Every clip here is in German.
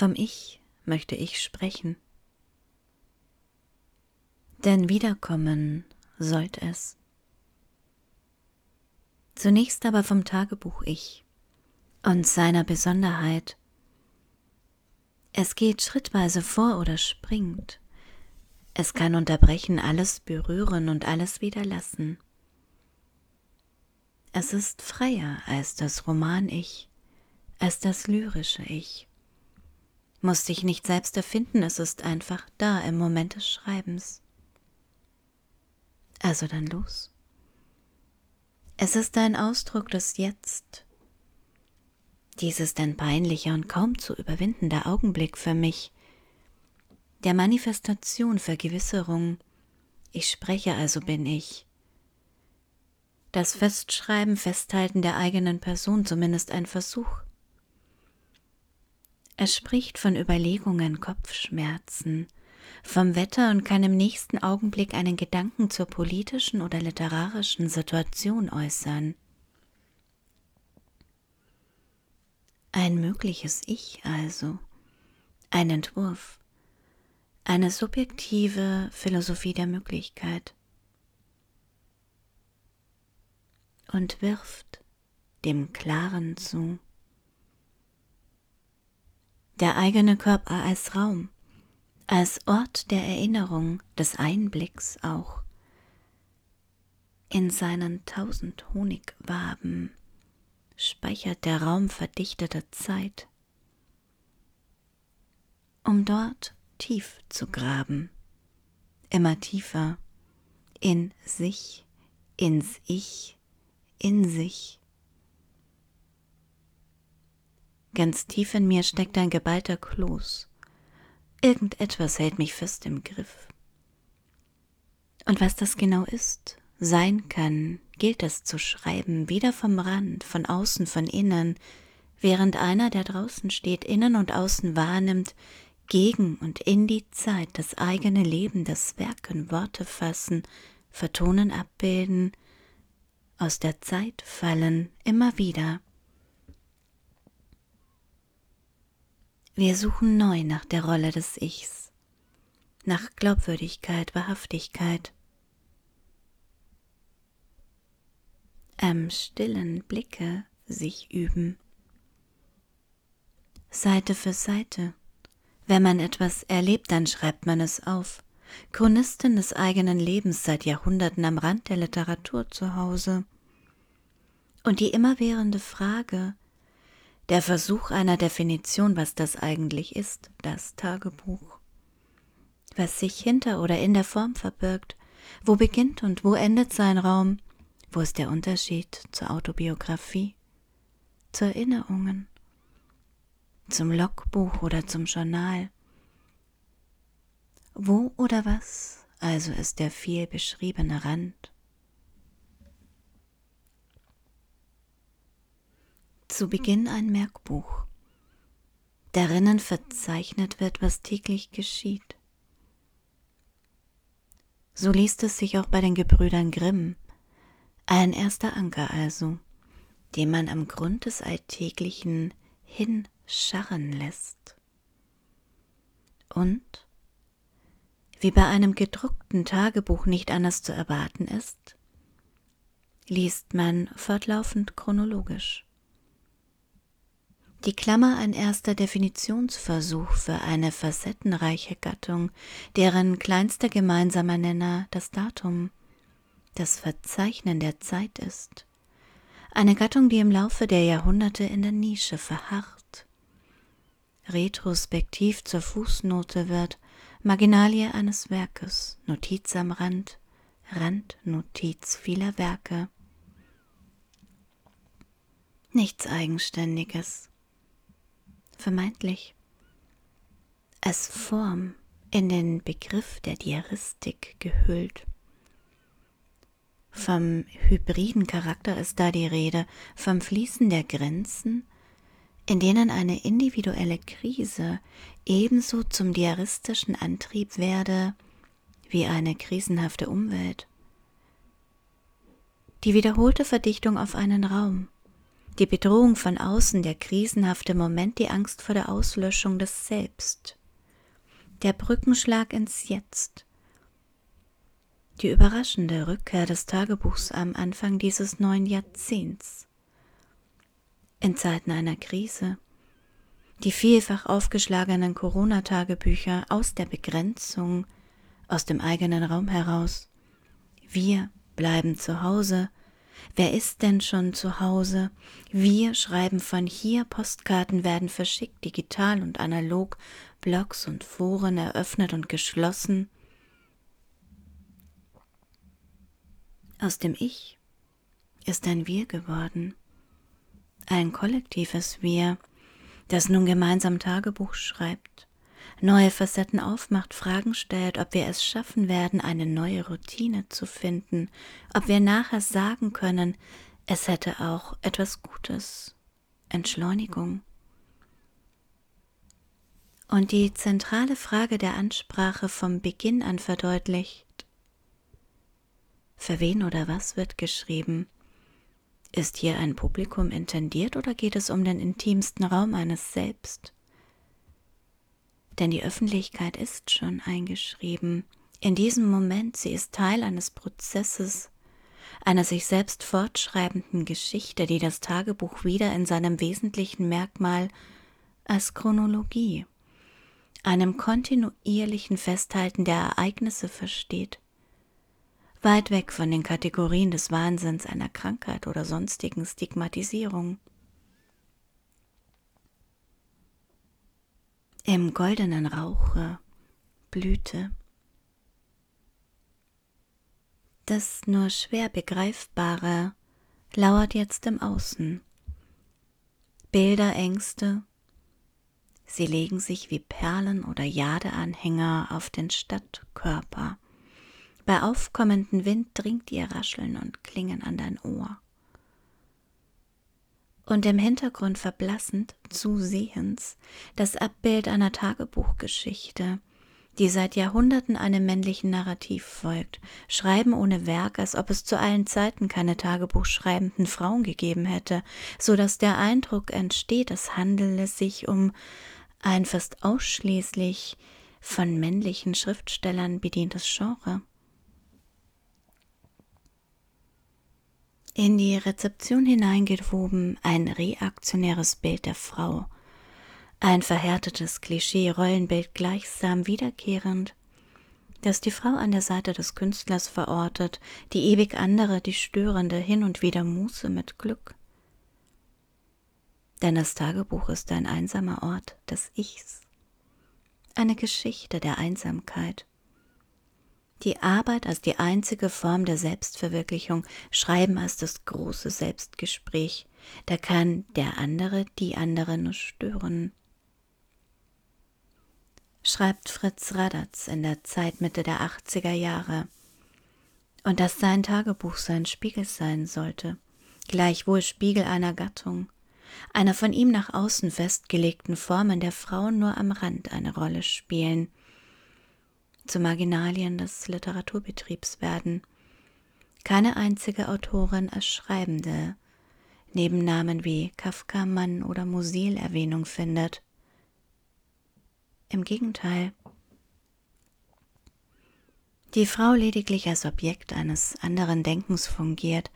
Vom Ich möchte ich sprechen. Denn wiederkommen sollt es. Zunächst aber vom Tagebuch Ich und seiner Besonderheit. Es geht schrittweise vor oder springt. Es kann unterbrechen, alles berühren und alles wieder lassen. Es ist freier als das Roman-Ich, als das lyrische Ich. Muss sich nicht selbst erfinden, es ist einfach da im Moment des Schreibens. Also dann los. Es ist ein Ausdruck des Jetzt. Dies ist ein peinlicher und kaum zu überwindender Augenblick für mich, der Manifestation, Vergewisserung. Ich spreche, also bin ich. Das Festschreiben, Festhalten der eigenen Person, zumindest ein Versuch. Er spricht von Überlegungen, Kopfschmerzen, vom Wetter und kann im nächsten Augenblick einen Gedanken zur politischen oder literarischen Situation äußern. Ein mögliches Ich also, ein Entwurf, eine subjektive Philosophie der Möglichkeit und wirft dem Klaren zu. Der eigene Körper als Raum, als Ort der Erinnerung, des Einblicks auch, in seinen tausend Honigwaben speichert der Raum verdichteter Zeit, um dort tief zu graben, immer tiefer, in sich, ins Ich, in sich. Ganz tief in mir steckt ein geballter Kloß, Irgendetwas hält mich fest im Griff. Und was das genau ist, sein kann, gilt es zu schreiben, wieder vom Rand, von außen, von innen, während einer, der draußen steht, innen und außen wahrnimmt, gegen und in die Zeit das eigene Leben, das Werken, Worte fassen, vertonen, abbilden, aus der Zeit fallen, immer wieder. Wir suchen neu nach der Rolle des Ichs, nach Glaubwürdigkeit, Wahrhaftigkeit. Am stillen Blicke sich üben. Seite für Seite. Wenn man etwas erlebt, dann schreibt man es auf. Chronistin des eigenen Lebens seit Jahrhunderten am Rand der Literatur zu Hause. Und die immerwährende Frage, der Versuch einer Definition, was das eigentlich ist, das Tagebuch. Was sich hinter oder in der Form verbirgt, wo beginnt und wo endet sein Raum, wo ist der Unterschied zur Autobiografie, zu Erinnerungen, zum Logbuch oder zum Journal. Wo oder was also ist der viel beschriebene Rand? Zu Beginn ein Merkbuch. Darinnen verzeichnet wird, was täglich geschieht. So liest es sich auch bei den Gebrüdern Grimm, ein erster Anker also, den man am Grund des Alltäglichen hinscharren lässt. Und, wie bei einem gedruckten Tagebuch nicht anders zu erwarten ist, liest man fortlaufend chronologisch. Die Klammer ein erster Definitionsversuch für eine facettenreiche Gattung, deren kleinster gemeinsamer Nenner das Datum, das Verzeichnen der Zeit ist. Eine Gattung, die im Laufe der Jahrhunderte in der Nische verharrt, retrospektiv zur Fußnote wird, Marginalie eines Werkes, Notiz am Rand, Randnotiz vieler Werke. Nichts Eigenständiges vermeintlich als Form in den Begriff der Diaristik gehüllt. Vom hybriden Charakter ist da die Rede, vom Fließen der Grenzen, in denen eine individuelle Krise ebenso zum diaristischen Antrieb werde wie eine krisenhafte Umwelt. Die wiederholte Verdichtung auf einen Raum, Die Bedrohung von außen, der krisenhafte Moment, die Angst vor der Auslöschung des Selbst. Der Brückenschlag ins Jetzt. Die überraschende Rückkehr des Tagebuchs am Anfang dieses neuen Jahrzehnts. In Zeiten einer Krise. Die vielfach aufgeschlagenen Corona-Tagebücher aus der Begrenzung, aus dem eigenen Raum heraus. Wir bleiben zu Hause, Wer ist denn schon zu Hause? Wir schreiben von hier, Postkarten werden verschickt, digital und analog, Blogs und Foren eröffnet und geschlossen. Aus dem Ich ist ein Wir geworden, ein kollektives Wir, das nun gemeinsam Tagebuch schreibt, neue Facetten aufmacht, Fragen stellt, ob wir es schaffen werden, eine neue Routine zu finden, ob wir nachher sagen können, es hätte auch etwas Gutes, Entschleunigung. Und die zentrale Frage der Ansprache vom Beginn an verdeutlicht, für wen oder was wird geschrieben? Ist hier ein Publikum intendiert oder geht es um den intimsten Raum eines Selbst? Denn die Öffentlichkeit ist schon eingeschrieben. In diesem Moment, sie ist Teil eines Prozesses, einer sich selbst fortschreibenden Geschichte, die das Tagebuch wieder in seinem wesentlichen Merkmal als Chronologie, einem kontinuierlichen Festhalten der Ereignisse versteht, weit weg von den Kategorien des Wahnsinns einer Krankheit oder sonstigen Stigmatisierung. Im goldenen Rauche blühte. Das nur schwer begreifbare lauert jetzt im Außen. Bilder, Ängste, sie legen sich wie Perlen oder Jadeanhänger auf den Stadtkörper. Bei aufkommendem Wind dringt ihr Rascheln und Klingen an dein Ohr und im Hintergrund verblassend zusehends das Abbild einer Tagebuchgeschichte, die seit Jahrhunderten einem männlichen Narrativ folgt, Schreiben ohne Werk, als ob es zu allen Zeiten keine tagebuchschreibenden Frauen gegeben hätte, so dass der Eindruck entsteht, es handele sich um ein fast ausschließlich von männlichen Schriftstellern bedientes Genre. In die Rezeption hineingewoben ein reaktionäres Bild der Frau, ein verhärtetes Klischee-Rollenbild gleichsam wiederkehrend, das die Frau an der Seite des Künstlers verortet, die ewig andere, die störende, hin und wieder Muße mit Glück. Denn das Tagebuch ist ein einsamer Ort des Ichs, eine Geschichte der Einsamkeit, die Arbeit als die einzige Form der Selbstverwirklichung, Schreiben als das große Selbstgespräch, da kann der andere die andere nur stören. Schreibt Fritz Radatz in der Zeitmitte der 80er Jahre. Und dass sein Tagebuch sein Spiegel sein sollte, gleichwohl Spiegel einer Gattung, einer von ihm nach außen festgelegten Form, in der Frauen nur am Rand eine Rolle spielen, zu Marginalien des Literaturbetriebs werden. Keine einzige Autorin als Schreibende neben Namen wie Kafka, Mann oder Musil Erwähnung findet. Im Gegenteil. Die Frau lediglich als Objekt eines anderen Denkens fungiert,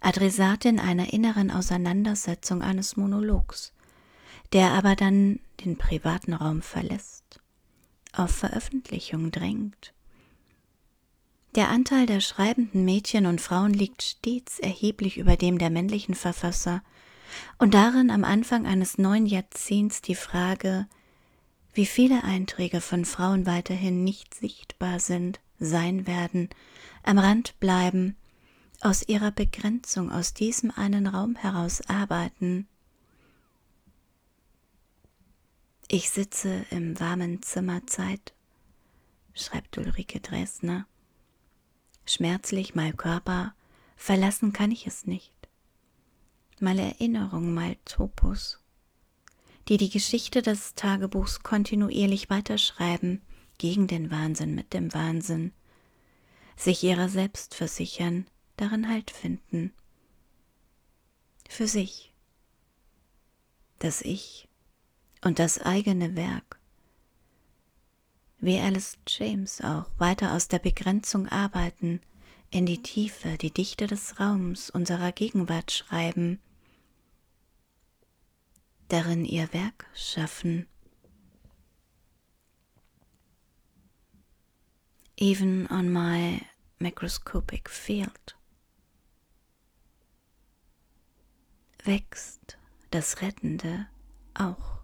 Adressatin einer inneren Auseinandersetzung eines Monologs, der aber dann den privaten Raum verlässt auf Veröffentlichung drängt. Der Anteil der schreibenden Mädchen und Frauen liegt stets erheblich über dem der männlichen Verfasser, und darin am Anfang eines neuen Jahrzehnts die Frage, wie viele Einträge von Frauen weiterhin nicht sichtbar sind, sein werden, am Rand bleiben, aus ihrer Begrenzung aus diesem einen Raum heraus arbeiten, Ich sitze im warmen Zimmer Zeit, schreibt Ulrike Dresner. Schmerzlich mal Körper, verlassen kann ich es nicht. Mal Erinnerung, mal Topos, die die Geschichte des Tagebuchs kontinuierlich weiterschreiben, gegen den Wahnsinn mit dem Wahnsinn, sich ihrer selbst versichern, darin Halt finden. Für sich das Ich und das eigene Werk, wie Alice James auch weiter aus der Begrenzung arbeiten, in die Tiefe, die Dichte des Raums unserer Gegenwart schreiben, darin ihr Werk schaffen. Even on my microscopic field wächst das Rettende auch.